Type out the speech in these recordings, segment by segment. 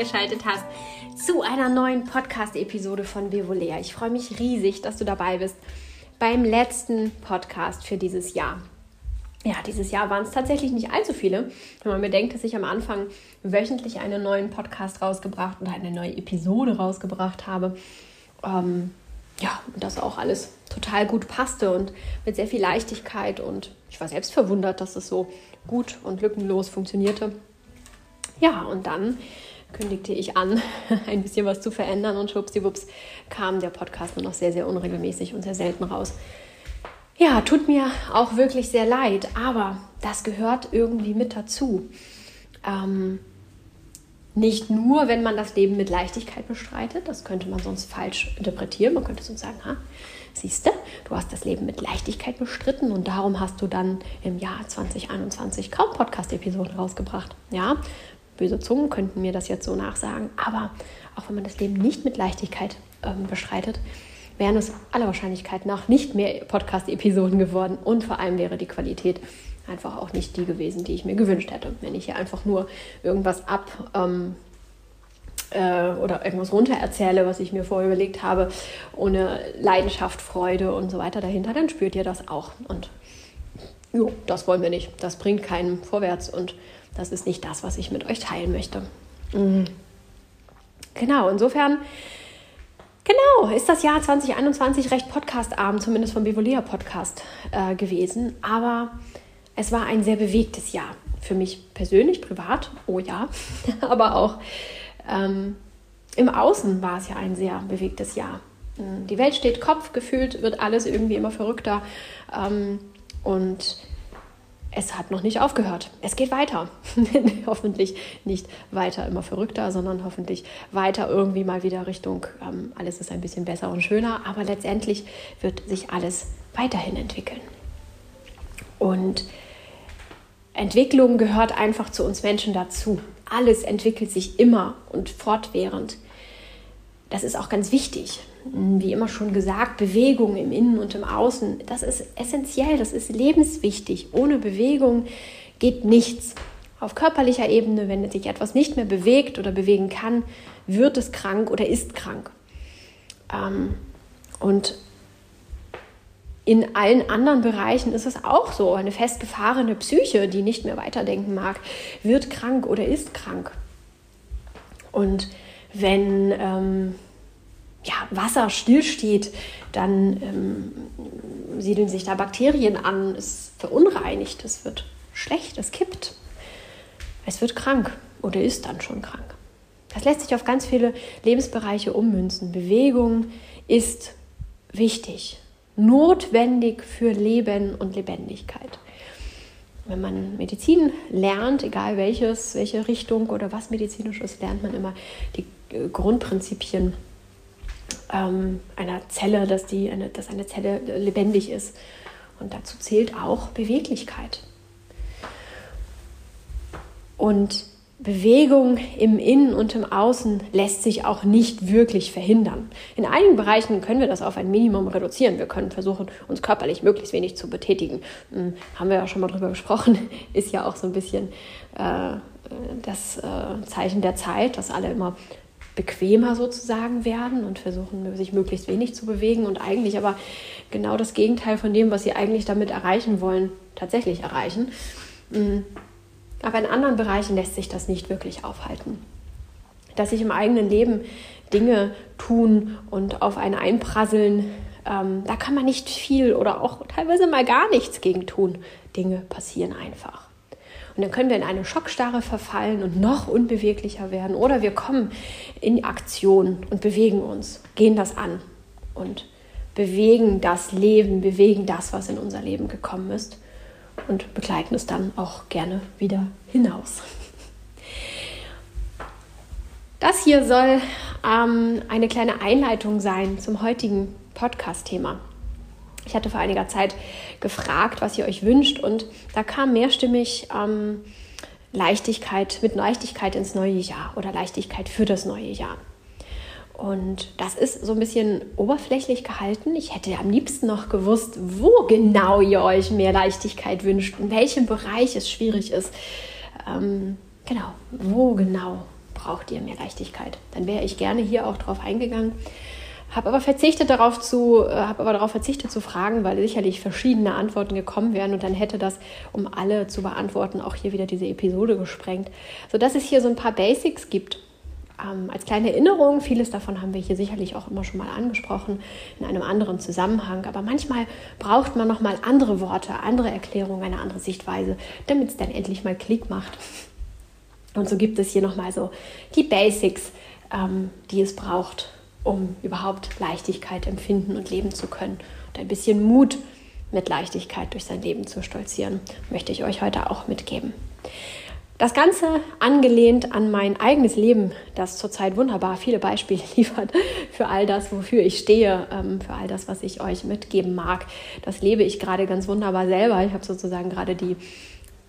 eingeschaltet hast zu einer neuen Podcast-Episode von Bevolea. Ich freue mich riesig, dass du dabei bist beim letzten Podcast für dieses Jahr. Ja, dieses Jahr waren es tatsächlich nicht allzu viele. Wenn man bedenkt, dass ich am Anfang wöchentlich einen neuen Podcast rausgebracht oder eine neue Episode rausgebracht habe. Ähm, ja, und das auch alles total gut passte und mit sehr viel Leichtigkeit. Und ich war selbst verwundert, dass es so gut und lückenlos funktionierte. Ja, und dann kündigte ich an, ein bisschen was zu verändern und schwuppsiwupps kam der Podcast nur noch sehr, sehr unregelmäßig und sehr selten raus. Ja, tut mir auch wirklich sehr leid, aber das gehört irgendwie mit dazu. Ähm, nicht nur, wenn man das Leben mit Leichtigkeit bestreitet, das könnte man sonst falsch interpretieren. Man könnte sonst sagen, siehst du, du hast das Leben mit Leichtigkeit bestritten und darum hast du dann im Jahr 2021 kaum Podcast-Episoden rausgebracht. Ja, böse Zungen könnten mir das jetzt so nachsagen, aber auch wenn man das Leben nicht mit Leichtigkeit ähm, bestreitet, wären es aller Wahrscheinlichkeit nach nicht mehr Podcast-Episoden geworden und vor allem wäre die Qualität einfach auch nicht die gewesen, die ich mir gewünscht hätte. Wenn ich hier einfach nur irgendwas ab ähm, äh, oder irgendwas runter erzähle, was ich mir vorher überlegt habe, ohne Leidenschaft, Freude und so weiter dahinter, dann spürt ihr das auch. Und jo, das wollen wir nicht. Das bringt keinen vorwärts und das ist nicht das, was ich mit euch teilen möchte. Mhm. Genau, insofern, genau, ist das Jahr 2021 recht podcastarm, zumindest vom Bevolea Podcast äh, gewesen. Aber es war ein sehr bewegtes Jahr. Für mich persönlich, privat, oh ja, aber auch ähm, im Außen war es ja ein sehr bewegtes Jahr. Mhm, die Welt steht Kopf, gefühlt wird alles irgendwie immer verrückter. Ähm, und es hat noch nicht aufgehört. Es geht weiter. hoffentlich nicht weiter immer verrückter, sondern hoffentlich weiter irgendwie mal wieder Richtung, ähm, alles ist ein bisschen besser und schöner. Aber letztendlich wird sich alles weiterhin entwickeln. Und Entwicklung gehört einfach zu uns Menschen dazu. Alles entwickelt sich immer und fortwährend. Das ist auch ganz wichtig wie immer schon gesagt, Bewegung im Innen und im Außen, das ist essentiell, das ist lebenswichtig. Ohne Bewegung geht nichts. Auf körperlicher Ebene, wenn sich etwas nicht mehr bewegt oder bewegen kann, wird es krank oder ist krank. Ähm, und in allen anderen Bereichen ist es auch so. Eine festgefahrene Psyche, die nicht mehr weiterdenken mag, wird krank oder ist krank. Und wenn ähm, ja, Wasser stillsteht, dann ähm, siedeln sich da Bakterien an, es verunreinigt, es wird schlecht, es kippt, es wird krank oder ist dann schon krank. Das lässt sich auf ganz viele Lebensbereiche ummünzen. Bewegung ist wichtig, notwendig für Leben und Lebendigkeit. Wenn man Medizin lernt, egal welches, welche Richtung oder was medizinisches, lernt man immer die Grundprinzipien ähm, einer Zelle, dass, die, eine, dass eine Zelle lebendig ist. Und dazu zählt auch Beweglichkeit. Und Bewegung im Innen und im Außen lässt sich auch nicht wirklich verhindern. In einigen Bereichen können wir das auf ein Minimum reduzieren. Wir können versuchen, uns körperlich möglichst wenig zu betätigen. Hm, haben wir ja schon mal drüber gesprochen, ist ja auch so ein bisschen äh, das äh, Zeichen der Zeit, dass alle immer bequemer sozusagen werden und versuchen, sich möglichst wenig zu bewegen und eigentlich aber genau das Gegenteil von dem, was sie eigentlich damit erreichen wollen, tatsächlich erreichen. Mm. Aber in anderen Bereichen lässt sich das nicht wirklich aufhalten. Dass sich im eigenen Leben Dinge tun und auf einen einprasseln, ähm, da kann man nicht viel oder auch teilweise mal gar nichts gegen tun. Dinge passieren einfach. Und dann können wir in eine Schockstarre verfallen und noch unbeweglicher werden. Oder wir kommen in Aktion und bewegen uns, gehen das an und bewegen das Leben, bewegen das, was in unser Leben gekommen ist und begleiten es dann auch gerne wieder hinaus. Das hier soll ähm, eine kleine Einleitung sein zum heutigen Podcast-Thema. Ich hatte vor einiger Zeit gefragt, was ihr euch wünscht und da kam mehrstimmig ähm, Leichtigkeit, mit Leichtigkeit ins neue Jahr oder Leichtigkeit für das neue Jahr. Und das ist so ein bisschen oberflächlich gehalten. Ich hätte am liebsten noch gewusst, wo genau ihr euch mehr Leichtigkeit wünscht, in welchem Bereich es schwierig ist. Ähm, genau, wo genau braucht ihr mehr Leichtigkeit. Dann wäre ich gerne hier auch drauf eingegangen. Habe aber verzichtet darauf zu, äh, habe aber darauf verzichtet zu fragen, weil sicherlich verschiedene Antworten gekommen wären und dann hätte das, um alle zu beantworten, auch hier wieder diese Episode gesprengt. Sodass es hier so ein paar Basics gibt. Ähm, als kleine Erinnerung, vieles davon haben wir hier sicherlich auch immer schon mal angesprochen in einem anderen Zusammenhang, aber manchmal braucht man noch mal andere Worte, andere Erklärungen, eine andere Sichtweise, damit es dann endlich mal Klick macht. Und so gibt es hier noch mal so die Basics, ähm, die es braucht, um überhaupt Leichtigkeit empfinden und leben zu können. Und ein bisschen Mut mit Leichtigkeit durch sein Leben zu stolzieren, möchte ich euch heute auch mitgeben. Das Ganze angelehnt an mein eigenes Leben, das zurzeit wunderbar viele Beispiele liefert für all das, wofür ich stehe, ähm, für all das, was ich euch mitgeben mag. Das lebe ich gerade ganz wunderbar selber. Ich habe sozusagen gerade die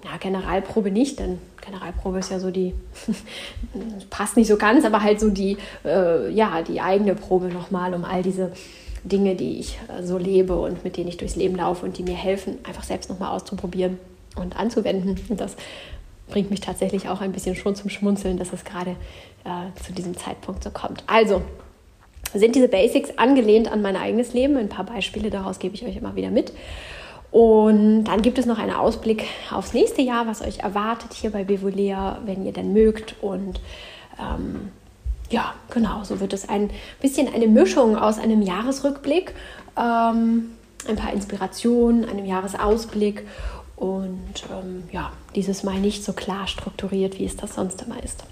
ja, Generalprobe nicht, denn Generalprobe ist ja so die, passt nicht so ganz, aber halt so die, äh, ja, die eigene Probe nochmal, um all diese Dinge, die ich äh, so lebe und mit denen ich durchs Leben laufe und die mir helfen, einfach selbst nochmal auszuprobieren und anzuwenden. Und das bringt mich tatsächlich auch ein bisschen schon zum Schmunzeln, dass es gerade äh, zu diesem Zeitpunkt so kommt. Also, sind diese Basics angelehnt an mein eigenes Leben? Ein paar Beispiele daraus gebe ich euch immer wieder mit. Und dann gibt es noch einen Ausblick aufs nächste Jahr, was euch erwartet hier bei Bevolea, wenn ihr denn mögt. Und ähm, ja, genau, so wird es ein bisschen eine Mischung aus einem Jahresrückblick, ähm, ein paar Inspirationen, einem Jahresausblick und ähm, ja, dieses Mal nicht so klar strukturiert, wie es das sonst immer ist.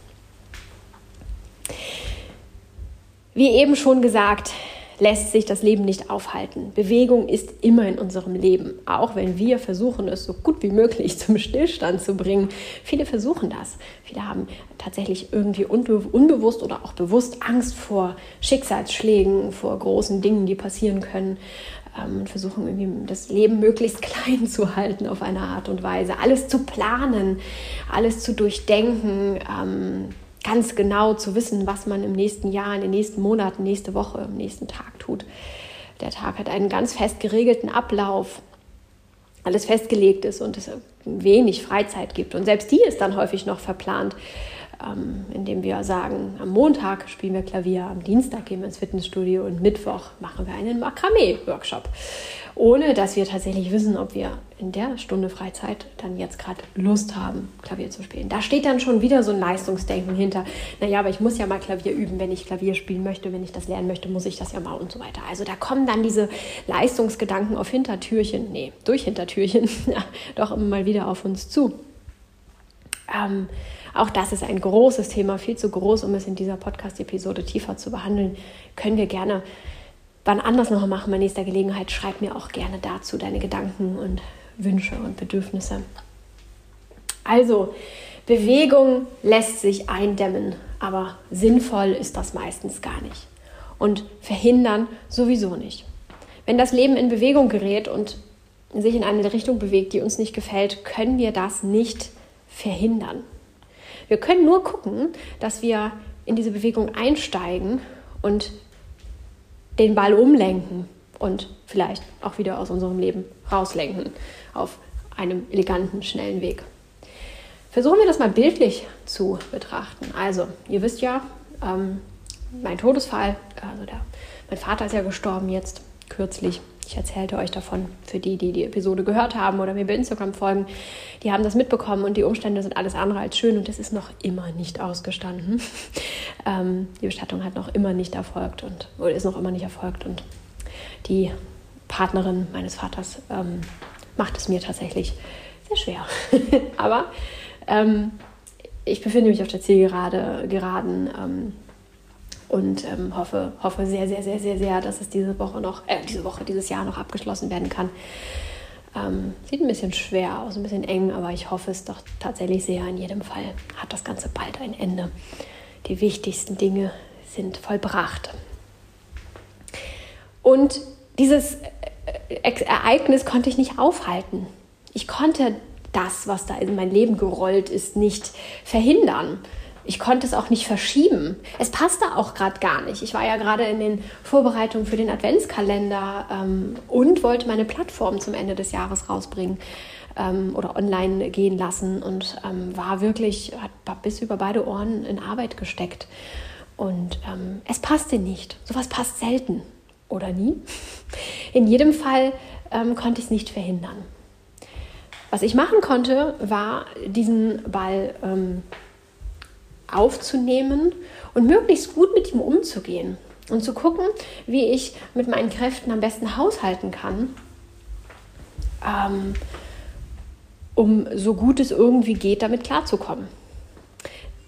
Wie eben schon gesagt, lässt sich das Leben nicht aufhalten. Bewegung ist immer in unserem Leben, auch wenn wir versuchen, es so gut wie möglich zum Stillstand zu bringen. Viele versuchen das. Viele haben tatsächlich irgendwie unbewusst oder auch bewusst Angst vor Schicksalsschlägen, vor großen Dingen, die passieren können. Ähm, versuchen irgendwie das Leben möglichst klein zu halten auf eine Art und Weise. Alles zu planen, alles zu durchdenken ähm, ganz genau zu wissen, was man im nächsten Jahr, in den nächsten Monaten, nächste Woche, am nächsten Tag tut. Der Tag hat einen ganz fest geregelten Ablauf, alles festgelegt ist und es wenig Freizeit gibt. Und selbst die ist dann häufig noch verplant ähm, indem wir sagen, am Montag spielen wir Klavier, am Dienstag gehen wir ins Fitnessstudio und Mittwoch machen wir einen Makramee-Workshop. Ohne dass wir tatsächlich wissen, ob wir in der Stunde Freizeit dann jetzt gerade Lust haben, Klavier zu spielen. Da steht dann schon wieder so ein Leistungsdenken hinter. Naja, aber ich muss ja mal Klavier üben, wenn ich Klavier spielen möchte, wenn ich das lernen möchte, muss ich das ja mal und so weiter. Also da kommen dann diese Leistungsgedanken auf Hintertürchen, nee, durch Hintertürchen, doch immer mal wieder auf uns zu. Ähm, auch das ist ein großes Thema, viel zu groß, um es in dieser Podcast-Episode tiefer zu behandeln. Können wir gerne wann anders noch machen bei nächster Gelegenheit. Schreib mir auch gerne dazu deine Gedanken und Wünsche und Bedürfnisse. Also, Bewegung lässt sich eindämmen, aber sinnvoll ist das meistens gar nicht. Und verhindern sowieso nicht. Wenn das Leben in Bewegung gerät und sich in eine Richtung bewegt, die uns nicht gefällt, können wir das nicht verhindern. Wir können nur gucken, dass wir in diese Bewegung einsteigen und den Ball umlenken und vielleicht auch wieder aus unserem Leben rauslenken auf einem eleganten, schnellen Weg. Versuchen wir das mal bildlich zu betrachten. Also, ihr wisst ja, ähm, mein Todesfall, also der, mein Vater ist ja gestorben jetzt kürzlich ich erzählte euch davon, für die, die die Episode gehört haben oder mir bei Instagram folgen, die haben das mitbekommen und die Umstände sind alles andere als schön und es ist noch immer nicht ausgestanden. ähm, die Bestattung hat noch immer nicht erfolgt und oder ist noch immer nicht erfolgt und die Partnerin meines Vaters ähm, macht es mir tatsächlich sehr schwer. Aber ähm, ich befinde mich auf der Zielgeraden. Geraden, ähm, und ähm, hoffe, hoffe sehr, sehr, sehr, sehr, sehr, dass es diese Woche noch, äh, diese Woche, dieses Jahr noch abgeschlossen werden kann. Ähm, sieht ein bisschen schwer aus, ein bisschen eng, aber ich hoffe es doch tatsächlich sehr. In jedem Fall hat das Ganze bald ein Ende. Die wichtigsten Dinge sind vollbracht. Und dieses äh, Ereignis konnte ich nicht aufhalten. Ich konnte das, was da in mein Leben gerollt ist, nicht verhindern ich konnte es auch nicht verschieben. Es passte auch gerade gar nicht. Ich war ja gerade in den Vorbereitungen für den Adventskalender ähm, und wollte meine Plattform zum Ende des Jahres rausbringen. ähm, oder online gehen lassen und ähm, war wirklich, hat bis über beide Ohren in Arbeit gesteckt. Und ähm, es passte nicht. Sowas passt selten oder nie. In jedem Fall ähm, konnte ich es nicht verhindern. Was ich machen konnte, war diesen Ball ähm, aufzunehmen und möglichst gut mit ihm umzugehen und zu gucken, wie ich mit meinen Kräften am besten haushalten kann, ähm, um so gut es irgendwie geht, damit klarzukommen.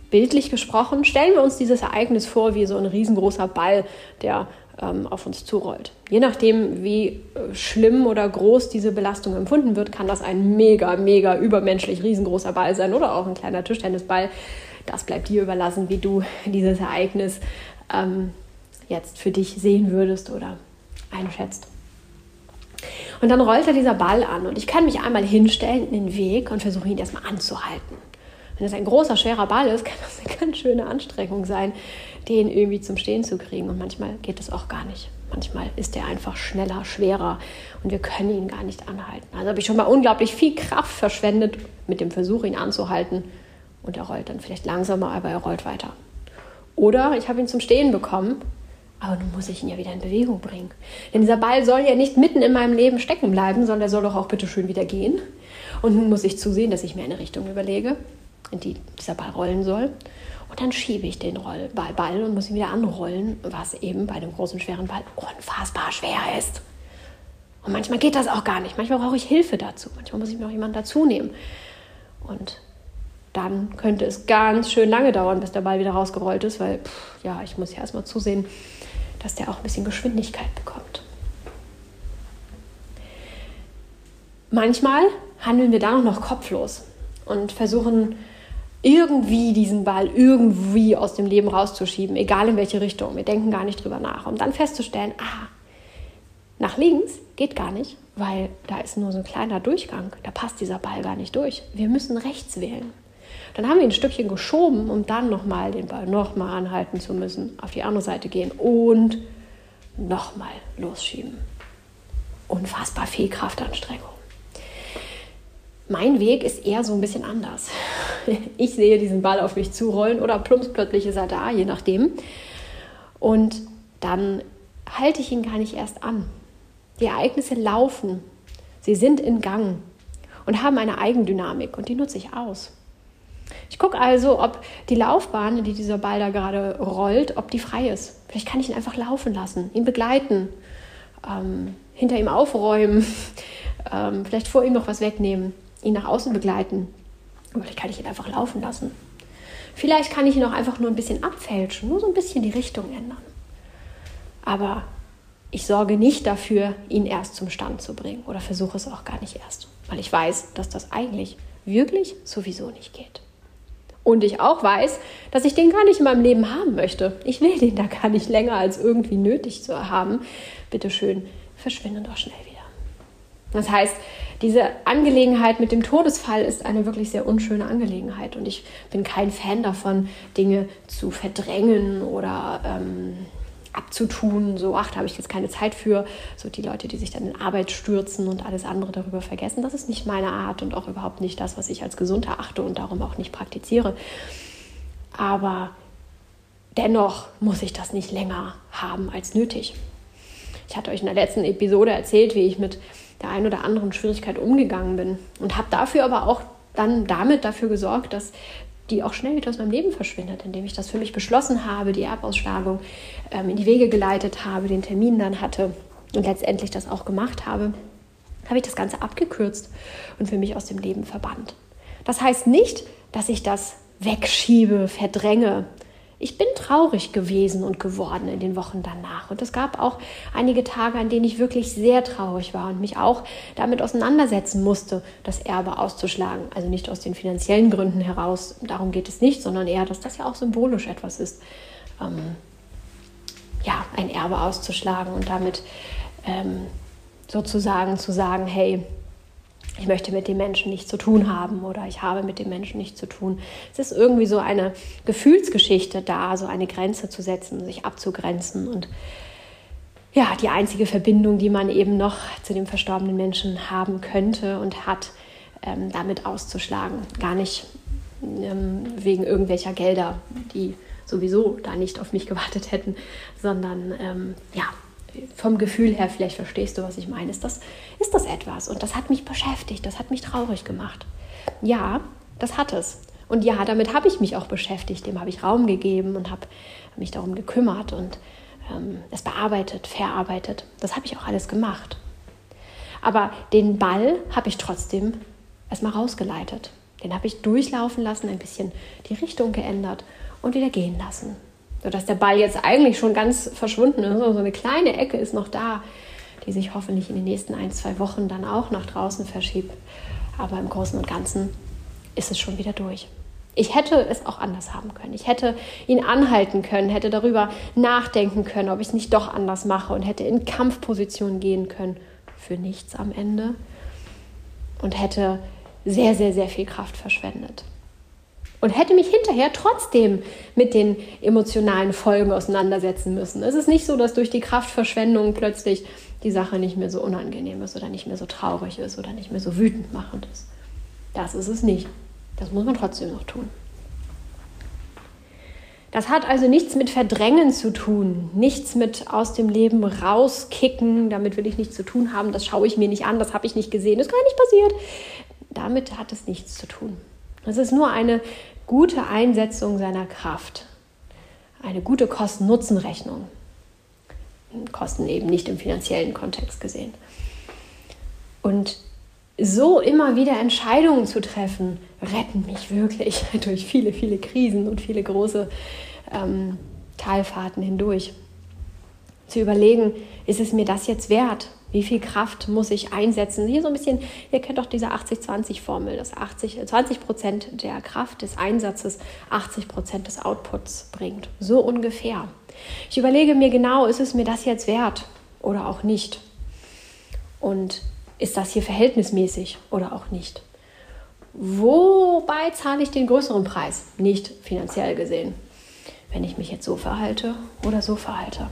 Bildlich gesprochen, stellen wir uns dieses Ereignis vor wie so ein riesengroßer Ball, der ähm, auf uns zurollt. Je nachdem, wie äh, schlimm oder groß diese Belastung empfunden wird, kann das ein mega, mega übermenschlich riesengroßer Ball sein oder auch ein kleiner Tischtennisball. Das bleibt dir überlassen, wie du dieses Ereignis ähm, jetzt für dich sehen würdest oder einschätzt. Und dann rollt da dieser Ball an und ich kann mich einmal hinstellen in den Weg und versuche ihn erstmal anzuhalten. Wenn es ein großer, schwerer Ball ist, kann das eine ganz schöne Anstrengung sein, den irgendwie zum Stehen zu kriegen. Und manchmal geht es auch gar nicht. Manchmal ist er einfach schneller, schwerer und wir können ihn gar nicht anhalten. Also habe ich schon mal unglaublich viel Kraft verschwendet mit dem Versuch, ihn anzuhalten. Und er rollt dann vielleicht langsamer, aber er rollt weiter. Oder ich habe ihn zum Stehen bekommen, aber nun muss ich ihn ja wieder in Bewegung bringen. Denn dieser Ball soll ja nicht mitten in meinem Leben stecken bleiben, sondern er soll doch auch bitte schön wieder gehen. Und nun muss ich zusehen, dass ich mir eine Richtung überlege, in die dieser Ball rollen soll. Und dann schiebe ich den Rollball Ball und muss ihn wieder anrollen, was eben bei dem großen, schweren Ball unfassbar schwer ist. Und manchmal geht das auch gar nicht. Manchmal brauche ich Hilfe dazu. Manchmal muss ich mir auch jemanden dazu nehmen. Und dann könnte es ganz schön lange dauern, bis der Ball wieder rausgerollt ist, weil pff, ja, ich muss ja erstmal zusehen, dass der auch ein bisschen Geschwindigkeit bekommt. Manchmal handeln wir da noch kopflos und versuchen irgendwie diesen Ball irgendwie aus dem Leben rauszuschieben, egal in welche Richtung. Wir denken gar nicht drüber nach, um dann festzustellen, ah, nach links geht gar nicht, weil da ist nur so ein kleiner Durchgang, da passt dieser Ball gar nicht durch. Wir müssen rechts wählen. Dann haben wir ein Stückchen geschoben, um dann nochmal den Ball nochmal anhalten zu müssen, auf die andere Seite gehen und nochmal losschieben. Unfassbar viel Kraftanstrengung. Mein Weg ist eher so ein bisschen anders. Ich sehe diesen Ball auf mich zurollen oder plumps plötzlich ist er da, je nachdem. Und dann halte ich ihn gar nicht erst an. Die Ereignisse laufen, sie sind in Gang und haben eine Eigendynamik und die nutze ich aus. Ich gucke also, ob die Laufbahn, die dieser Ball da gerade rollt, ob die frei ist. Vielleicht kann ich ihn einfach laufen lassen, ihn begleiten, ähm, hinter ihm aufräumen, ähm, vielleicht vor ihm noch was wegnehmen ihn nach außen begleiten. Vielleicht kann ich ihn einfach laufen lassen. Vielleicht kann ich ihn auch einfach nur ein bisschen abfälschen, nur so ein bisschen die Richtung ändern. Aber ich sorge nicht dafür, ihn erst zum Stand zu bringen oder versuche es auch gar nicht erst, weil ich weiß, dass das eigentlich wirklich sowieso nicht geht. Und ich auch weiß, dass ich den gar nicht in meinem Leben haben möchte. Ich will den da gar nicht länger als irgendwie nötig zu haben. Bitte schön, verschwinde doch schnell wieder. Das heißt, diese Angelegenheit mit dem Todesfall ist eine wirklich sehr unschöne Angelegenheit und ich bin kein Fan davon, Dinge zu verdrängen oder ähm, abzutun. So, ach, da habe ich jetzt keine Zeit für. So die Leute, die sich dann in Arbeit stürzen und alles andere darüber vergessen. Das ist nicht meine Art und auch überhaupt nicht das, was ich als gesund erachte und darum auch nicht praktiziere. Aber dennoch muss ich das nicht länger haben als nötig. Ich hatte euch in der letzten Episode erzählt, wie ich mit der einen oder anderen Schwierigkeit umgegangen bin. Und habe dafür aber auch dann damit dafür gesorgt, dass die auch schnell wieder aus meinem Leben verschwindet, indem ich das für mich beschlossen habe, die Erbausschlagung ähm, in die Wege geleitet habe, den Termin dann hatte und letztendlich das auch gemacht habe, habe ich das Ganze abgekürzt und für mich aus dem Leben verbannt. Das heißt nicht, dass ich das wegschiebe, verdränge, ich bin traurig gewesen und geworden in den Wochen danach. Und es gab auch einige Tage, an denen ich wirklich sehr traurig war und mich auch damit auseinandersetzen musste, das Erbe auszuschlagen. Also nicht aus den finanziellen Gründen heraus, darum geht es nicht, sondern eher, dass das ja auch symbolisch etwas ist, ähm, ja, ein Erbe auszuschlagen und damit ähm, sozusagen zu sagen, hey, ich möchte mit dem Menschen nichts zu tun haben oder ich habe mit dem Menschen nichts zu tun. Es ist irgendwie so eine Gefühlsgeschichte da, so eine Grenze zu setzen, sich abzugrenzen und ja, die einzige Verbindung, die man eben noch zu dem verstorbenen Menschen haben könnte und hat, ähm, damit auszuschlagen. Gar nicht ähm, wegen irgendwelcher Gelder, die sowieso da nicht auf mich gewartet hätten, sondern ähm, ja, vom Gefühl her, vielleicht verstehst du, was ich meine, ist das, ist das etwas. Und das hat mich beschäftigt, das hat mich traurig gemacht. Ja, das hat es. Und ja, damit habe ich mich auch beschäftigt, dem habe ich Raum gegeben und habe mich darum gekümmert und ähm, es bearbeitet, verarbeitet. Das habe ich auch alles gemacht. Aber den Ball habe ich trotzdem erstmal rausgeleitet. Den habe ich durchlaufen lassen, ein bisschen die Richtung geändert und wieder gehen lassen. Sodass der Ball jetzt eigentlich schon ganz verschwunden ist. So eine kleine Ecke ist noch da, die sich hoffentlich in den nächsten ein, zwei Wochen dann auch nach draußen verschiebt. Aber im Großen und Ganzen ist es schon wieder durch. Ich hätte es auch anders haben können. Ich hätte ihn anhalten können, hätte darüber nachdenken können, ob ich es nicht doch anders mache und hätte in Kampfposition gehen können. Für nichts am Ende. Und hätte sehr, sehr, sehr viel Kraft verschwendet. Und hätte mich hinterher trotzdem mit den emotionalen Folgen auseinandersetzen müssen. Es ist nicht so, dass durch die Kraftverschwendung plötzlich die Sache nicht mehr so unangenehm ist oder nicht mehr so traurig ist oder nicht mehr so wütend machend ist. Das ist es nicht. Das muss man trotzdem noch tun. Das hat also nichts mit Verdrängen zu tun, nichts mit aus dem Leben rauskicken, damit will ich nichts zu tun haben, das schaue ich mir nicht an, das habe ich nicht gesehen, das ist gar nicht passiert. Damit hat es nichts zu tun. Es ist nur eine gute Einsetzung seiner Kraft, eine gute Kosten-Nutzen-Rechnung. Kosten eben nicht im finanziellen Kontext gesehen. Und so immer wieder Entscheidungen zu treffen, retten mich wirklich durch viele, viele Krisen und viele große ähm, Talfahrten hindurch. Zu überlegen, ist es mir das jetzt wert? Wie viel Kraft muss ich einsetzen? Hier so ein bisschen, ihr kennt doch diese 80-20-Formel, dass 80, 20 Prozent der Kraft des Einsatzes 80 Prozent des Outputs bringt. So ungefähr. Ich überlege mir genau, ist es mir das jetzt wert oder auch nicht? Und ist das hier verhältnismäßig oder auch nicht? Wobei zahle ich den größeren Preis, nicht finanziell gesehen, wenn ich mich jetzt so verhalte oder so verhalte.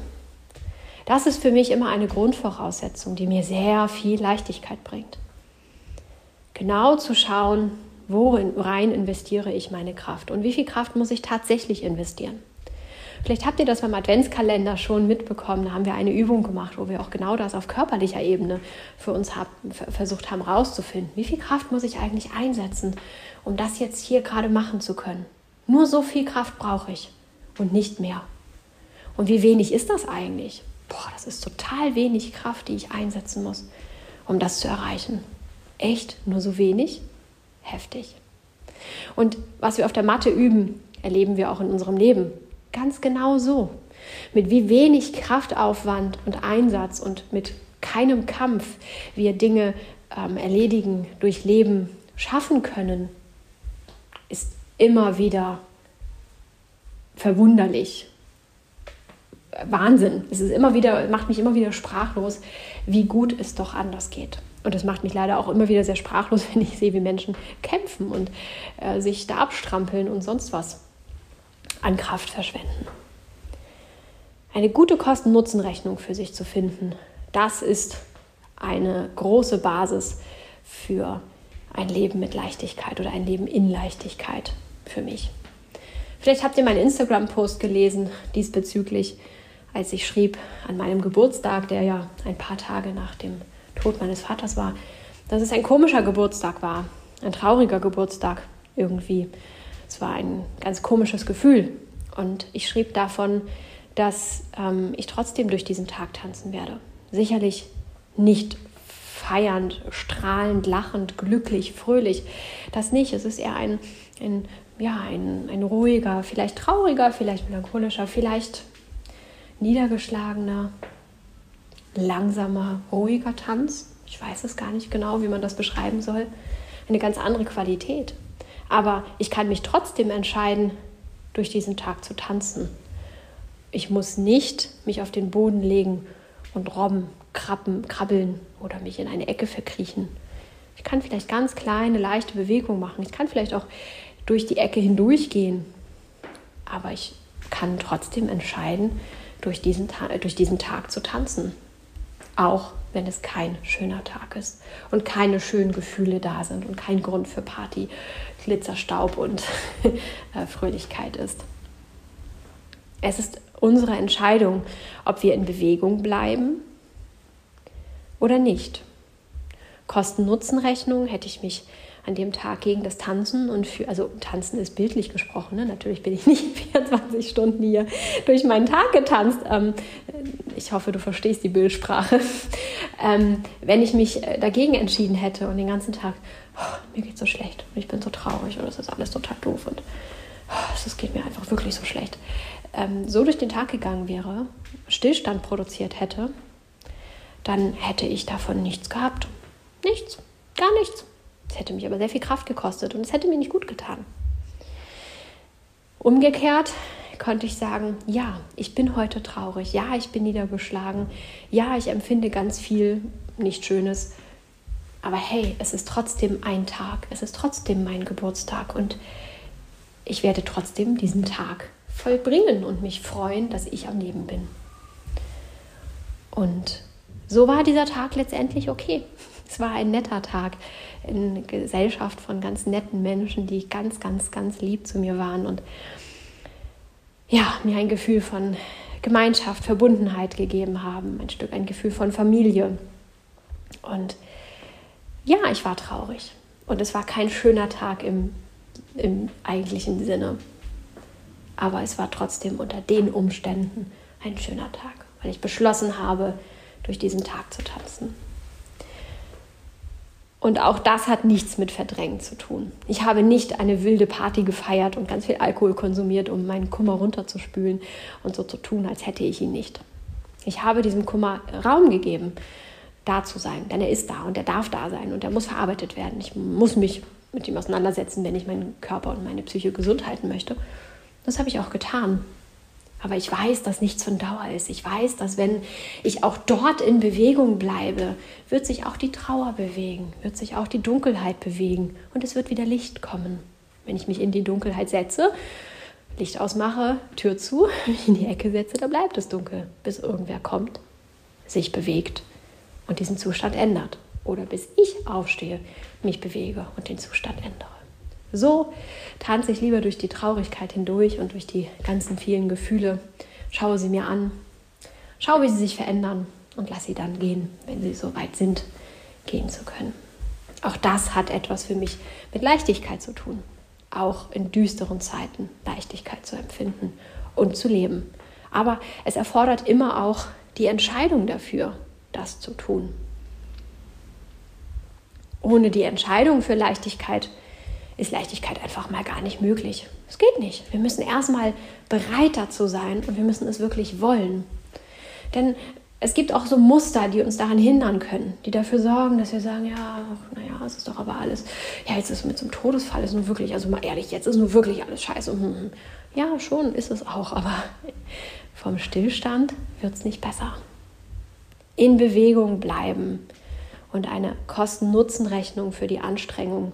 Das ist für mich immer eine Grundvoraussetzung, die mir sehr viel Leichtigkeit bringt. Genau zu schauen, worin rein investiere ich meine Kraft und wie viel Kraft muss ich tatsächlich investieren. Vielleicht habt ihr das beim Adventskalender schon mitbekommen. Da haben wir eine Übung gemacht, wo wir auch genau das auf körperlicher Ebene für uns haben, versucht haben herauszufinden. Wie viel Kraft muss ich eigentlich einsetzen, um das jetzt hier gerade machen zu können? Nur so viel Kraft brauche ich und nicht mehr. Und wie wenig ist das eigentlich? Boah, das ist total wenig Kraft, die ich einsetzen muss, um das zu erreichen. Echt? Nur so wenig? Heftig. Und was wir auf der Matte üben, erleben wir auch in unserem Leben. Ganz genau so. Mit wie wenig Kraftaufwand und Einsatz und mit keinem Kampf wir Dinge ähm, erledigen, durchleben, schaffen können, ist immer wieder verwunderlich. Wahnsinn. Es ist immer wieder, macht mich immer wieder sprachlos, wie gut es doch anders geht. Und es macht mich leider auch immer wieder sehr sprachlos, wenn ich sehe, wie Menschen kämpfen und äh, sich da abstrampeln und sonst was an Kraft verschwenden. Eine gute Kosten-Nutzen-Rechnung für sich zu finden, das ist eine große Basis für ein Leben mit Leichtigkeit oder ein Leben in Leichtigkeit für mich. Vielleicht habt ihr meinen Instagram-Post gelesen diesbezüglich, als ich schrieb an meinem Geburtstag, der ja ein paar Tage nach dem Tod meines Vaters war, dass es ein komischer Geburtstag war, ein trauriger Geburtstag irgendwie. Es war ein ganz komisches Gefühl. Und ich schrieb davon, dass ähm, ich trotzdem durch diesen Tag tanzen werde. Sicherlich nicht feiernd, strahlend, lachend, glücklich, fröhlich. Das nicht. Es ist eher ein, ein, ja, ein, ein ruhiger, vielleicht trauriger, vielleicht melancholischer, vielleicht niedergeschlagener, langsamer, ruhiger Tanz. Ich weiß es gar nicht genau, wie man das beschreiben soll. Eine ganz andere Qualität. Aber ich kann mich trotzdem entscheiden, durch diesen Tag zu tanzen. Ich muss nicht mich auf den Boden legen und robben, krabben, krabbeln oder mich in eine Ecke verkriechen. Ich kann vielleicht ganz kleine, leichte Bewegungen machen. Ich kann vielleicht auch durch die Ecke hindurchgehen. Aber ich kann trotzdem entscheiden, durch diesen, durch diesen Tag zu tanzen. Auch wenn es kein schöner Tag ist und keine schönen Gefühle da sind und kein Grund für Party, Glitzerstaub und äh, Fröhlichkeit ist. Es ist unsere Entscheidung, ob wir in Bewegung bleiben oder nicht. Kosten-Nutzen-Rechnung hätte ich mich an dem Tag gegen das Tanzen und für, also Tanzen ist bildlich gesprochen, ne? natürlich bin ich nicht 24 Stunden hier durch meinen Tag getanzt. Ähm, ich hoffe, du verstehst die Bildsprache. Ähm, wenn ich mich äh, dagegen entschieden hätte und den ganzen Tag, oh, mir geht so schlecht und ich bin so traurig und es ist alles total doof und oh, es geht mir einfach wirklich so schlecht, ähm, so durch den Tag gegangen wäre, Stillstand produziert hätte, dann hätte ich davon nichts gehabt. Nichts, gar nichts. Es hätte mich aber sehr viel Kraft gekostet und es hätte mir nicht gut getan. Umgekehrt konnte ich sagen, ja, ich bin heute traurig, ja, ich bin niedergeschlagen, ja, ich empfinde ganz viel nicht Schönes, aber hey, es ist trotzdem ein Tag, es ist trotzdem mein Geburtstag und ich werde trotzdem diesen Tag vollbringen und mich freuen, dass ich am Leben bin. Und so war dieser Tag letztendlich okay. Es war ein netter Tag in Gesellschaft von ganz netten Menschen, die ganz, ganz, ganz lieb zu mir waren und ja, mir ein Gefühl von Gemeinschaft, Verbundenheit gegeben haben, ein Stück ein Gefühl von Familie. Und ja, ich war traurig. Und es war kein schöner Tag im, im eigentlichen Sinne. Aber es war trotzdem unter den Umständen ein schöner Tag, weil ich beschlossen habe, durch diesen Tag zu tanzen. Und auch das hat nichts mit Verdrängen zu tun. Ich habe nicht eine wilde Party gefeiert und ganz viel Alkohol konsumiert, um meinen Kummer runterzuspülen und so zu tun, als hätte ich ihn nicht. Ich habe diesem Kummer Raum gegeben, da zu sein, denn er ist da und er darf da sein und er muss verarbeitet werden. Ich muss mich mit ihm auseinandersetzen, wenn ich meinen Körper und meine Psyche gesund halten möchte. Das habe ich auch getan. Aber ich weiß, dass nichts von Dauer ist. Ich weiß, dass wenn ich auch dort in Bewegung bleibe, wird sich auch die Trauer bewegen, wird sich auch die Dunkelheit bewegen und es wird wieder Licht kommen. Wenn ich mich in die Dunkelheit setze, Licht ausmache, Tür zu, mich in die Ecke setze, da bleibt es dunkel, bis irgendwer kommt, sich bewegt und diesen Zustand ändert. Oder bis ich aufstehe, mich bewege und den Zustand ändere. So tanze ich lieber durch die Traurigkeit hindurch und durch die ganzen vielen Gefühle, schaue sie mir an, schaue, wie sie sich verändern und lasse sie dann gehen, wenn sie so weit sind, gehen zu können. Auch das hat etwas für mich mit Leichtigkeit zu tun. Auch in düsteren Zeiten Leichtigkeit zu empfinden und zu leben. Aber es erfordert immer auch die Entscheidung dafür, das zu tun. Ohne die Entscheidung für Leichtigkeit ist Leichtigkeit einfach mal gar nicht möglich. Es geht nicht. Wir müssen erstmal bereit dazu sein und wir müssen es wirklich wollen. Denn es gibt auch so Muster, die uns daran hindern können, die dafür sorgen, dass wir sagen, ja, naja, es ist doch aber alles, ja, jetzt ist es mit so einem Todesfall, ist nur wirklich, also mal ehrlich, jetzt ist nur wirklich alles scheiße. Hm, hm. Ja, schon ist es auch, aber vom Stillstand wird es nicht besser. In Bewegung bleiben und eine Kosten-Nutzen-Rechnung für die Anstrengung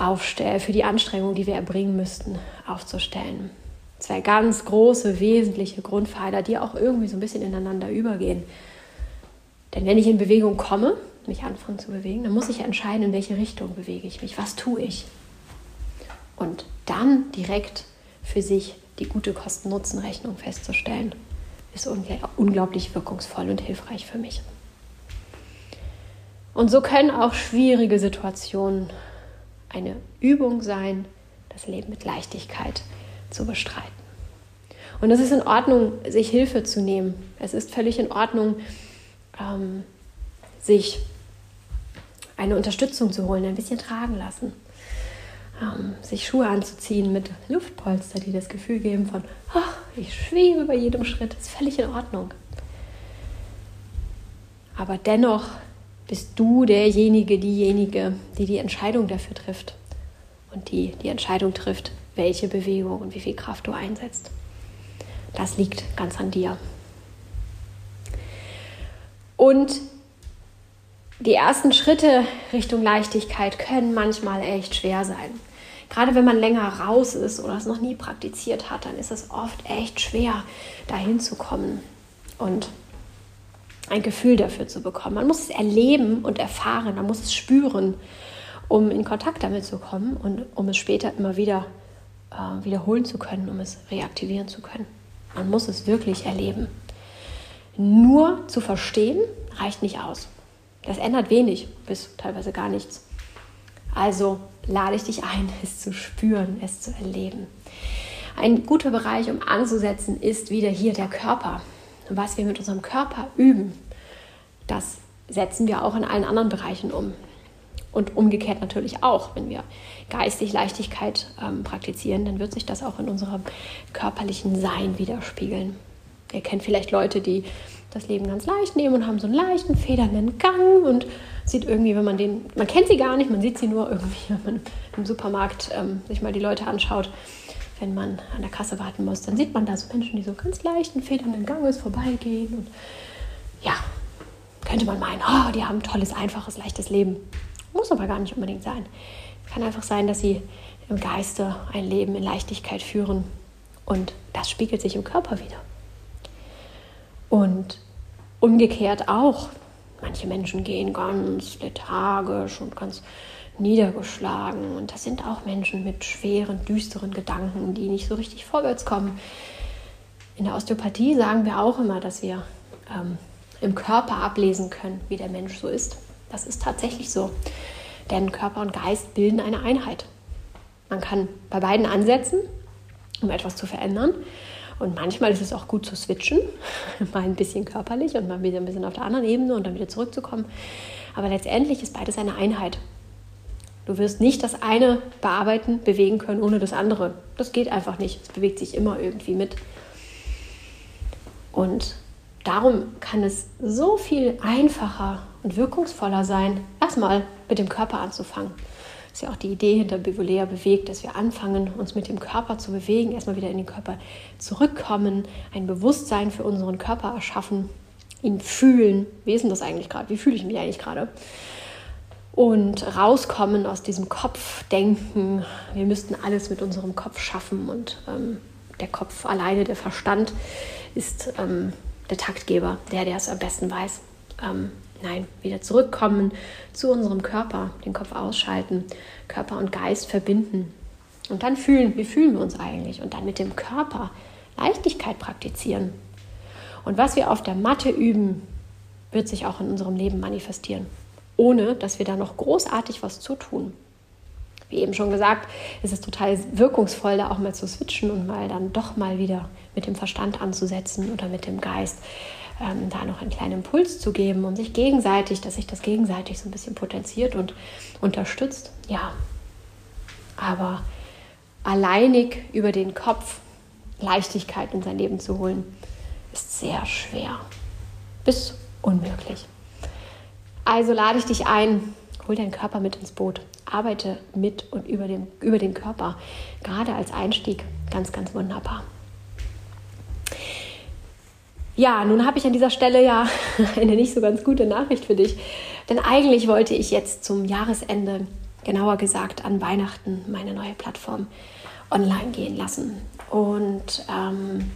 aufstellen, für die Anstrengung, die wir erbringen müssten, aufzustellen. Zwei ganz große, wesentliche Grundpfeiler, die auch irgendwie so ein bisschen ineinander übergehen. Denn wenn ich in Bewegung komme, mich anfange zu bewegen, dann muss ich entscheiden, in welche Richtung bewege ich mich, was tue ich. Und dann direkt für sich die gute Kosten-Nutzen-Rechnung festzustellen, ist unglaublich wirkungsvoll und hilfreich für mich. Und so können auch schwierige Situationen eine Übung sein, das Leben mit Leichtigkeit zu bestreiten. Und es ist in Ordnung, sich Hilfe zu nehmen. Es ist völlig in Ordnung, ähm, sich eine Unterstützung zu holen, ein bisschen tragen lassen. Ähm, sich Schuhe anzuziehen mit Luftpolster, die das Gefühl geben von, ach, ich schwebe bei jedem Schritt, ist völlig in Ordnung. Aber dennoch bist du derjenige, diejenige, die die Entscheidung dafür trifft und die die Entscheidung trifft, welche Bewegung und wie viel Kraft du einsetzt. Das liegt ganz an dir. Und die ersten Schritte Richtung Leichtigkeit können manchmal echt schwer sein. Gerade wenn man länger raus ist oder es noch nie praktiziert hat, dann ist es oft echt schwer, dahin zu kommen. Und ein Gefühl dafür zu bekommen. Man muss es erleben und erfahren, man muss es spüren, um in Kontakt damit zu kommen und um es später immer wieder äh, wiederholen zu können, um es reaktivieren zu können. Man muss es wirklich erleben. Nur zu verstehen reicht nicht aus. Das ändert wenig bis teilweise gar nichts. Also lade ich dich ein, es zu spüren, es zu erleben. Ein guter Bereich, um anzusetzen, ist wieder hier der Körper. Was wir mit unserem Körper üben, das setzen wir auch in allen anderen Bereichen um. Und umgekehrt natürlich auch, wenn wir geistig Leichtigkeit ähm, praktizieren, dann wird sich das auch in unserem körperlichen Sein widerspiegeln. Ihr kennt vielleicht Leute, die das Leben ganz leicht nehmen und haben so einen leichten, federnden Gang und sieht irgendwie, wenn man den, man kennt sie gar nicht, man sieht sie nur irgendwie, wenn man im Supermarkt ähm, sich mal die Leute anschaut, wenn man an der Kasse warten muss, dann sieht man da so Menschen, die so ganz leichten, federnden Ganges vorbeigehen und ja, könnte man meinen, oh, die haben ein tolles, einfaches, leichtes Leben. Muss aber gar nicht unbedingt sein. Es kann einfach sein, dass sie im Geiste ein Leben in Leichtigkeit führen und das spiegelt sich im Körper wieder. Und umgekehrt auch. Manche Menschen gehen ganz lethargisch und ganz niedergeschlagen. Und das sind auch Menschen mit schweren, düsteren Gedanken, die nicht so richtig vorwärts kommen. In der Osteopathie sagen wir auch immer, dass wir ähm, im Körper ablesen können, wie der Mensch so ist. Das ist tatsächlich so. Denn Körper und Geist bilden eine Einheit. Man kann bei beiden ansetzen, um etwas zu verändern. Und manchmal ist es auch gut zu switchen, mal ein bisschen körperlich und mal wieder ein bisschen auf der anderen Ebene und dann wieder zurückzukommen. Aber letztendlich ist beides eine Einheit. Du wirst nicht das eine bearbeiten, bewegen können ohne das andere. Das geht einfach nicht. Es bewegt sich immer irgendwie mit. Und darum kann es so viel einfacher und wirkungsvoller sein, erstmal mit dem Körper anzufangen. Das ist ja auch die Idee hinter Bivolea bewegt, dass wir anfangen, uns mit dem Körper zu bewegen, erstmal wieder in den Körper zurückkommen, ein Bewusstsein für unseren Körper erschaffen, ihn fühlen. Wie ist denn das eigentlich gerade? Wie fühle ich mich eigentlich gerade? Und rauskommen aus diesem Kopfdenken. Wir müssten alles mit unserem Kopf schaffen und ähm, der Kopf alleine, der Verstand ist ähm, der Taktgeber, der, der es am besten weiß. Ähm, Nein, wieder zurückkommen zu unserem Körper, den Kopf ausschalten, Körper und Geist verbinden. Und dann fühlen, wie fühlen wir uns eigentlich? Und dann mit dem Körper Leichtigkeit praktizieren. Und was wir auf der Matte üben, wird sich auch in unserem Leben manifestieren, ohne dass wir da noch großartig was zu tun. Wie eben schon gesagt, ist es total wirkungsvoll, da auch mal zu switchen und mal dann doch mal wieder mit dem Verstand anzusetzen oder mit dem Geist ähm, da noch einen kleinen Impuls zu geben und sich gegenseitig, dass sich das gegenseitig so ein bisschen potenziert und unterstützt. Ja, aber alleinig über den Kopf Leichtigkeit in sein Leben zu holen, ist sehr schwer bis unmöglich. Also lade ich dich ein, hol deinen Körper mit ins Boot, arbeite mit und über den, über den Körper, gerade als Einstieg ganz, ganz wunderbar. Ja, nun habe ich an dieser Stelle ja eine nicht so ganz gute Nachricht für dich. Denn eigentlich wollte ich jetzt zum Jahresende, genauer gesagt an Weihnachten, meine neue Plattform online gehen lassen. Und ähm,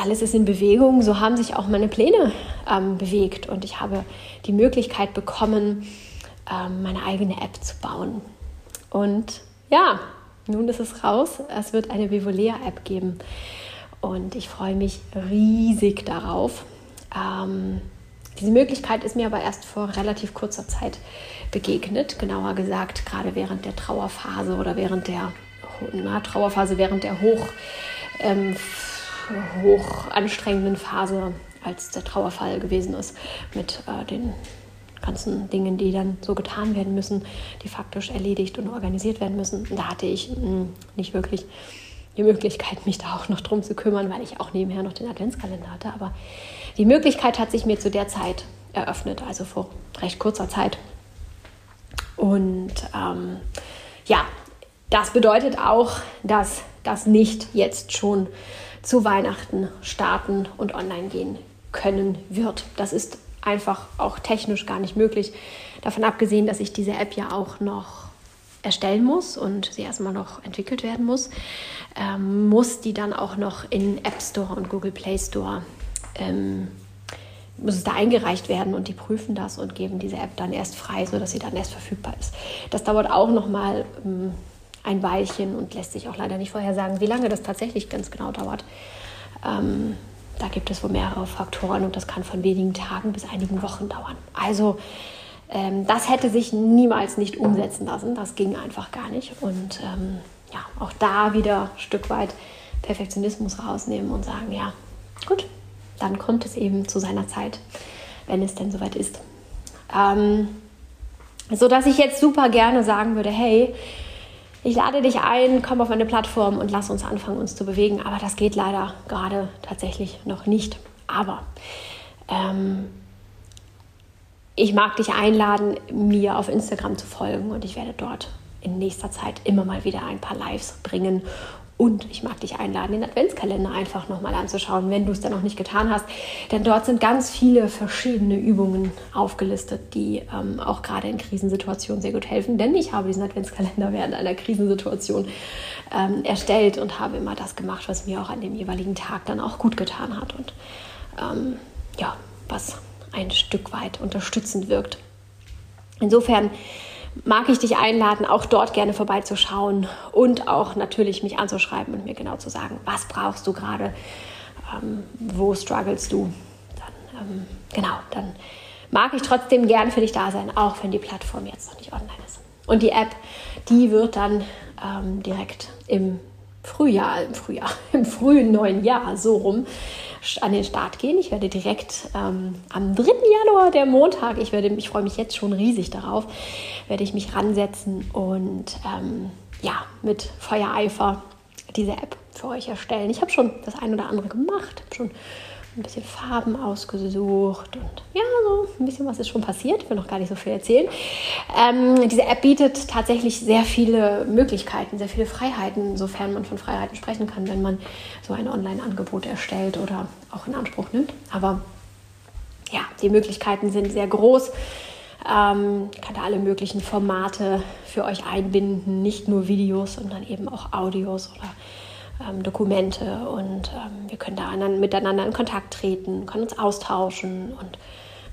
alles ist in Bewegung, so haben sich auch meine Pläne ähm, bewegt. Und ich habe die Möglichkeit bekommen, ähm, meine eigene App zu bauen. Und ja, nun ist es raus. Es wird eine Vivolea-App geben. Und ich freue mich riesig darauf. Ähm, diese Möglichkeit ist mir aber erst vor relativ kurzer Zeit begegnet, genauer gesagt gerade während der Trauerphase oder während der na, Trauerphase, während der hoch, ähm, hoch anstrengenden Phase, als der Trauerfall gewesen ist, mit äh, den ganzen Dingen, die dann so getan werden müssen, die faktisch erledigt und organisiert werden müssen. Da hatte ich mh, hm, nicht wirklich die Möglichkeit, mich da auch noch drum zu kümmern, weil ich auch nebenher noch den Adventskalender hatte. Aber die Möglichkeit hat sich mir zu der Zeit eröffnet, also vor recht kurzer Zeit. Und ähm, ja, das bedeutet auch, dass das nicht jetzt schon zu Weihnachten starten und online gehen können wird. Das ist einfach auch technisch gar nicht möglich. Davon abgesehen, dass ich diese App ja auch noch erstellen muss und sie erstmal noch entwickelt werden muss, ähm, muss die dann auch noch in App Store und Google Play Store ähm, muss es da eingereicht werden und die prüfen das und geben diese App dann erst frei, sodass sie dann erst verfügbar ist. Das dauert auch nochmal ähm, ein Weilchen und lässt sich auch leider nicht vorhersagen, wie lange das tatsächlich ganz genau dauert. Ähm, da gibt es wohl mehrere Faktoren und das kann von wenigen Tagen bis einigen Wochen dauern. Also ähm, das hätte sich niemals nicht umsetzen lassen. Das ging einfach gar nicht. Und ähm, ja, auch da wieder ein Stück weit Perfektionismus rausnehmen und sagen, ja, gut, dann kommt es eben zu seiner Zeit, wenn es denn soweit ist. Ähm, so dass ich jetzt super gerne sagen würde, hey, ich lade dich ein, komm auf meine Plattform und lass uns anfangen, uns zu bewegen. Aber das geht leider gerade tatsächlich noch nicht. Aber ähm, ich mag dich einladen, mir auf Instagram zu folgen und ich werde dort in nächster Zeit immer mal wieder ein paar Lives bringen und ich mag dich einladen, den Adventskalender einfach nochmal anzuschauen, wenn du es dann noch nicht getan hast. Denn dort sind ganz viele verschiedene Übungen aufgelistet, die ähm, auch gerade in Krisensituationen sehr gut helfen. Denn ich habe diesen Adventskalender während einer Krisensituation ähm, erstellt und habe immer das gemacht, was mir auch an dem jeweiligen Tag dann auch gut getan hat. Und ähm, ja, was ein Stück weit unterstützend wirkt. Insofern mag ich dich einladen, auch dort gerne vorbeizuschauen und auch natürlich mich anzuschreiben und mir genau zu sagen, was brauchst du gerade, ähm, wo struggles du. Dann, ähm, genau, dann mag ich trotzdem gern für dich da sein, auch wenn die Plattform jetzt noch nicht online ist. Und die App, die wird dann ähm, direkt im Frühjahr, im Frühjahr, im frühen neuen Jahr so rum an den Start gehen. Ich werde direkt ähm, am 3. Januar, der Montag, ich, werde, ich freue mich jetzt schon riesig darauf, werde ich mich ransetzen und ähm, ja, mit Feuereifer diese App für euch erstellen. Ich habe schon das ein oder andere gemacht, habe schon ein bisschen Farben ausgesucht und ja, so ein bisschen was ist schon passiert. Ich will noch gar nicht so viel erzählen. Ähm, diese App bietet tatsächlich sehr viele Möglichkeiten, sehr viele Freiheiten, sofern man von Freiheiten sprechen kann, wenn man so ein Online-Angebot erstellt oder auch in Anspruch nimmt. Aber ja, die Möglichkeiten sind sehr groß. Ähm, kann da alle möglichen Formate für euch einbinden, nicht nur Videos, sondern eben auch Audios oder ähm, Dokumente und ähm, wir können da miteinander in Kontakt treten, können uns austauschen und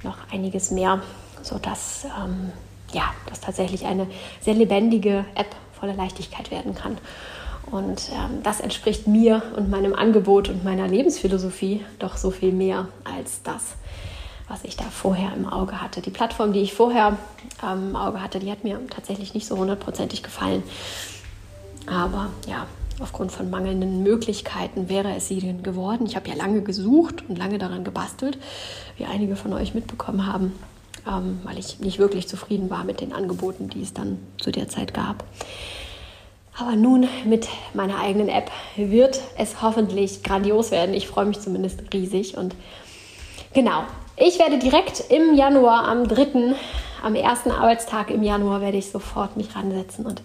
noch einiges mehr, sodass ähm, ja, das tatsächlich eine sehr lebendige App voller Leichtigkeit werden kann. Und ähm, das entspricht mir und meinem Angebot und meiner Lebensphilosophie doch so viel mehr als das, was ich da vorher im Auge hatte. Die Plattform, die ich vorher ähm, im Auge hatte, die hat mir tatsächlich nicht so hundertprozentig gefallen. Aber ja, aufgrund von mangelnden Möglichkeiten wäre es sie denn geworden. Ich habe ja lange gesucht und lange daran gebastelt, wie einige von euch mitbekommen haben, ähm, weil ich nicht wirklich zufrieden war mit den Angeboten, die es dann zu der Zeit gab. Aber nun mit meiner eigenen App wird es hoffentlich grandios werden. Ich freue mich zumindest riesig. Und genau, ich werde direkt im Januar, am 3., am ersten Arbeitstag im Januar, werde ich sofort mich ransetzen und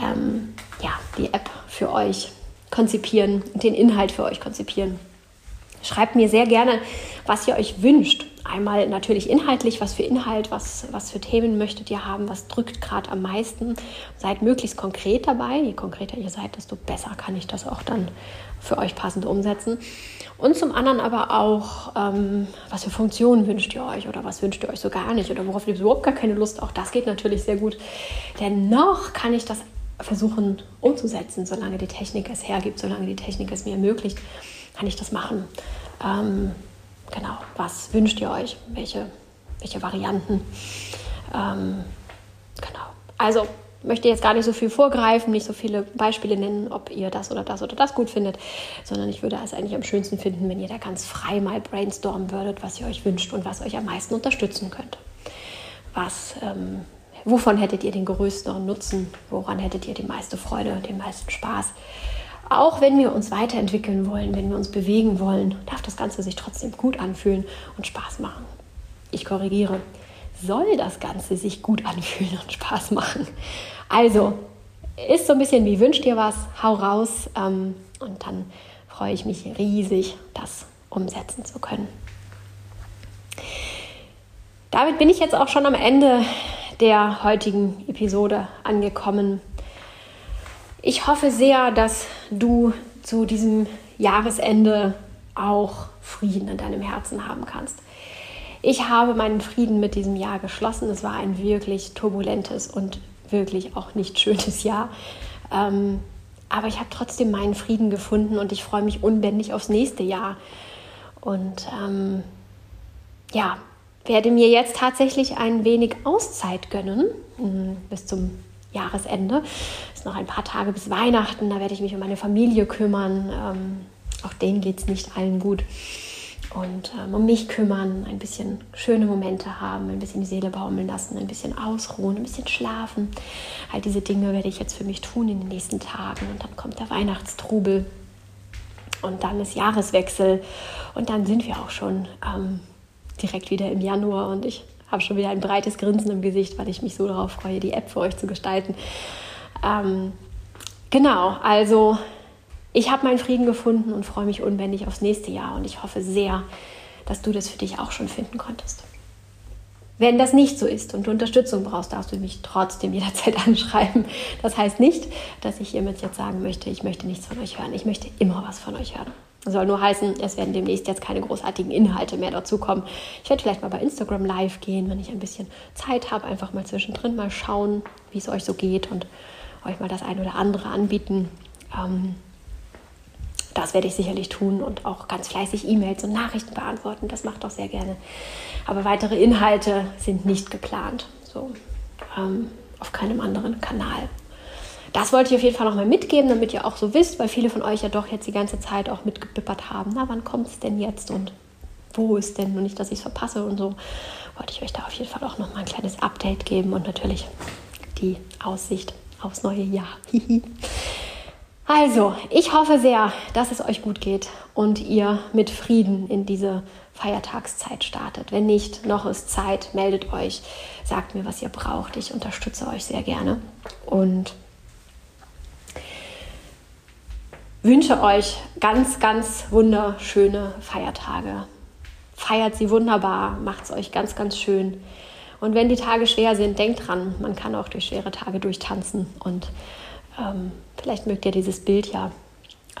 ähm, ja, die App für euch konzipieren, den Inhalt für euch konzipieren. Schreibt mir sehr gerne, was ihr euch wünscht. Einmal natürlich inhaltlich, was für Inhalt, was, was für Themen möchtet ihr haben, was drückt gerade am meisten. Seid möglichst konkret dabei. Je konkreter ihr seid, desto besser kann ich das auch dann für euch passend umsetzen. Und zum anderen aber auch, ähm, was für Funktionen wünscht ihr euch oder was wünscht ihr euch so gar nicht oder worauf ihr überhaupt gar keine Lust. Auch das geht natürlich sehr gut. Denn noch kann ich das versuchen umzusetzen, solange die Technik es hergibt, solange die Technik es mir ermöglicht, kann ich das machen. Ähm, genau, was wünscht ihr euch? Welche, welche Varianten? Ähm, genau. Also möchte jetzt gar nicht so viel vorgreifen, nicht so viele Beispiele nennen, ob ihr das oder das oder das gut findet, sondern ich würde es eigentlich am schönsten finden, wenn ihr da ganz frei mal brainstormen würdet, was ihr euch wünscht und was euch am meisten unterstützen könnte. Was ähm, Wovon hättet ihr den größten Nutzen? Woran hättet ihr die meiste Freude, den meisten Spaß? Auch wenn wir uns weiterentwickeln wollen, wenn wir uns bewegen wollen, darf das Ganze sich trotzdem gut anfühlen und Spaß machen. Ich korrigiere. Soll das Ganze sich gut anfühlen und Spaß machen? Also, ist so ein bisschen wie wünscht ihr was, hau raus ähm, und dann freue ich mich riesig, das umsetzen zu können. Damit bin ich jetzt auch schon am Ende der heutigen Episode angekommen. Ich hoffe sehr, dass du zu diesem Jahresende auch Frieden in deinem Herzen haben kannst. Ich habe meinen Frieden mit diesem Jahr geschlossen. Es war ein wirklich turbulentes und wirklich auch nicht schönes Jahr. Ähm, aber ich habe trotzdem meinen Frieden gefunden und ich freue mich unbändig aufs nächste Jahr. Und ähm, ja, werde mir jetzt tatsächlich ein wenig Auszeit gönnen hm, bis zum Jahresende. Es sind noch ein paar Tage bis Weihnachten, da werde ich mich um meine Familie kümmern. Ähm, auch denen geht es nicht allen gut. Und ähm, um mich kümmern, ein bisschen schöne Momente haben, ein bisschen die Seele baumeln lassen, ein bisschen ausruhen, ein bisschen schlafen. All diese Dinge werde ich jetzt für mich tun in den nächsten Tagen. Und dann kommt der Weihnachtstrubel. Und dann ist Jahreswechsel. Und dann sind wir auch schon ähm, direkt wieder im Januar. Und ich habe schon wieder ein breites Grinsen im Gesicht, weil ich mich so darauf freue, die App für euch zu gestalten. Ähm, genau, also ich habe meinen Frieden gefunden und freue mich unbändig aufs nächste Jahr. Und ich hoffe sehr, dass du das für dich auch schon finden konntest. Wenn das nicht so ist und du Unterstützung brauchst, darfst du mich trotzdem jederzeit anschreiben. Das heißt nicht, dass ich hiermit jetzt sagen möchte, ich möchte nichts von euch hören. Ich möchte immer was von euch hören. Das soll nur heißen, es werden demnächst jetzt keine großartigen Inhalte mehr dazu kommen. Ich werde vielleicht mal bei Instagram live gehen, wenn ich ein bisschen Zeit habe, einfach mal zwischendrin mal schauen, wie es euch so geht und euch mal das ein oder andere anbieten. Ähm, das werde ich sicherlich tun und auch ganz fleißig E-Mails und Nachrichten beantworten. Das macht auch sehr gerne. Aber weitere Inhalte sind nicht geplant. So ähm, auf keinem anderen Kanal. Das wollte ich auf jeden Fall noch mal mitgeben, damit ihr auch so wisst, weil viele von euch ja doch jetzt die ganze Zeit auch mitgebippert haben. Na, wann kommt es denn jetzt und wo ist denn und nicht, dass ich es verpasse und so. Wollte ich euch da auf jeden Fall auch noch mal ein kleines Update geben und natürlich die Aussicht aufs neue Jahr. Also, ich hoffe sehr, dass es euch gut geht und ihr mit Frieden in diese Feiertagszeit startet. Wenn nicht, noch ist Zeit, meldet euch, sagt mir, was ihr braucht. Ich unterstütze euch sehr gerne und wünsche euch ganz, ganz wunderschöne Feiertage. Feiert sie wunderbar, macht es euch ganz, ganz schön. Und wenn die Tage schwer sind, denkt dran, man kann auch durch schwere Tage durchtanzen und ähm, vielleicht mögt ihr dieses Bild ja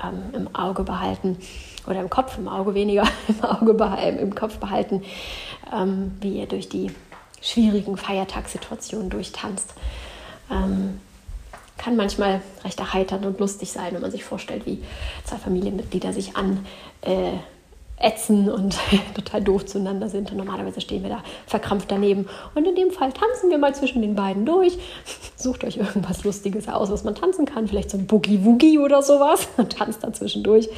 ähm, im Auge behalten oder im Kopf, im Auge weniger, im Auge behalten, im Kopf behalten, ähm, wie ihr durch die schwierigen Feiertagssituationen durchtanzt. Ähm, kann manchmal recht erheiternd und lustig sein, wenn man sich vorstellt, wie zwei Familienmitglieder sich an äh, ätzen und total doof zueinander sind. Und normalerweise stehen wir da verkrampft daneben. Und in dem Fall tanzen wir mal zwischen den beiden durch. Sucht euch irgendwas Lustiges aus, was man tanzen kann. Vielleicht so ein Boogie-Woogie oder sowas. Und tanzt da zwischendurch.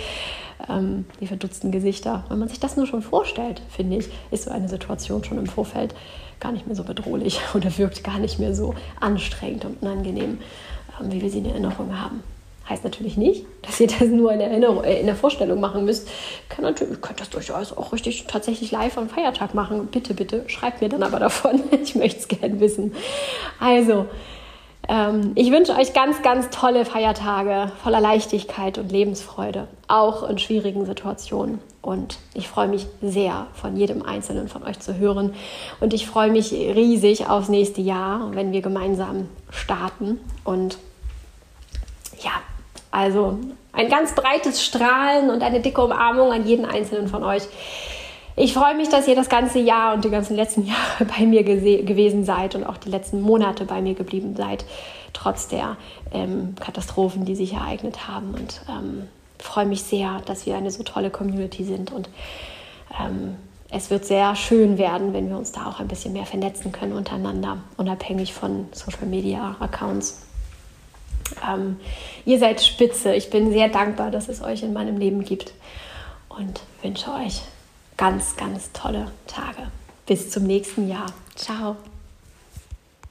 Ähm, die verdutzten Gesichter. Wenn man sich das nur schon vorstellt, finde ich, ist so eine Situation schon im Vorfeld gar nicht mehr so bedrohlich oder wirkt gar nicht mehr so anstrengend und unangenehm, ähm, wie wir sie in Erinnerung haben. Heißt natürlich nicht, dass ihr das nur in, Erinnerung, äh, in der Vorstellung machen müsst. Kann natürlich, könnt das durchaus auch richtig tatsächlich live am Feiertag machen. Bitte, bitte, schreibt mir dann aber davon. Ich möchte es gerne wissen. Also, ähm, ich wünsche euch ganz, ganz tolle Feiertage voller Leichtigkeit und Lebensfreude, auch in schwierigen Situationen. Und ich freue mich sehr, von jedem Einzelnen von euch zu hören. Und ich freue mich riesig aufs nächste Jahr, wenn wir gemeinsam starten. Und ja, also ein ganz breites Strahlen und eine dicke Umarmung an jeden einzelnen von euch. Ich freue mich, dass ihr das ganze Jahr und die ganzen letzten Jahre bei mir gewesen seid und auch die letzten Monate bei mir geblieben seid, trotz der ähm, Katastrophen, die sich ereignet haben. Und ähm, freue mich sehr, dass wir eine so tolle Community sind. Und ähm, es wird sehr schön werden, wenn wir uns da auch ein bisschen mehr vernetzen können untereinander, unabhängig von Social Media Accounts. Ähm, ihr seid spitze. Ich bin sehr dankbar, dass es euch in meinem Leben gibt und wünsche euch ganz, ganz tolle Tage. Bis zum nächsten Jahr. Ciao.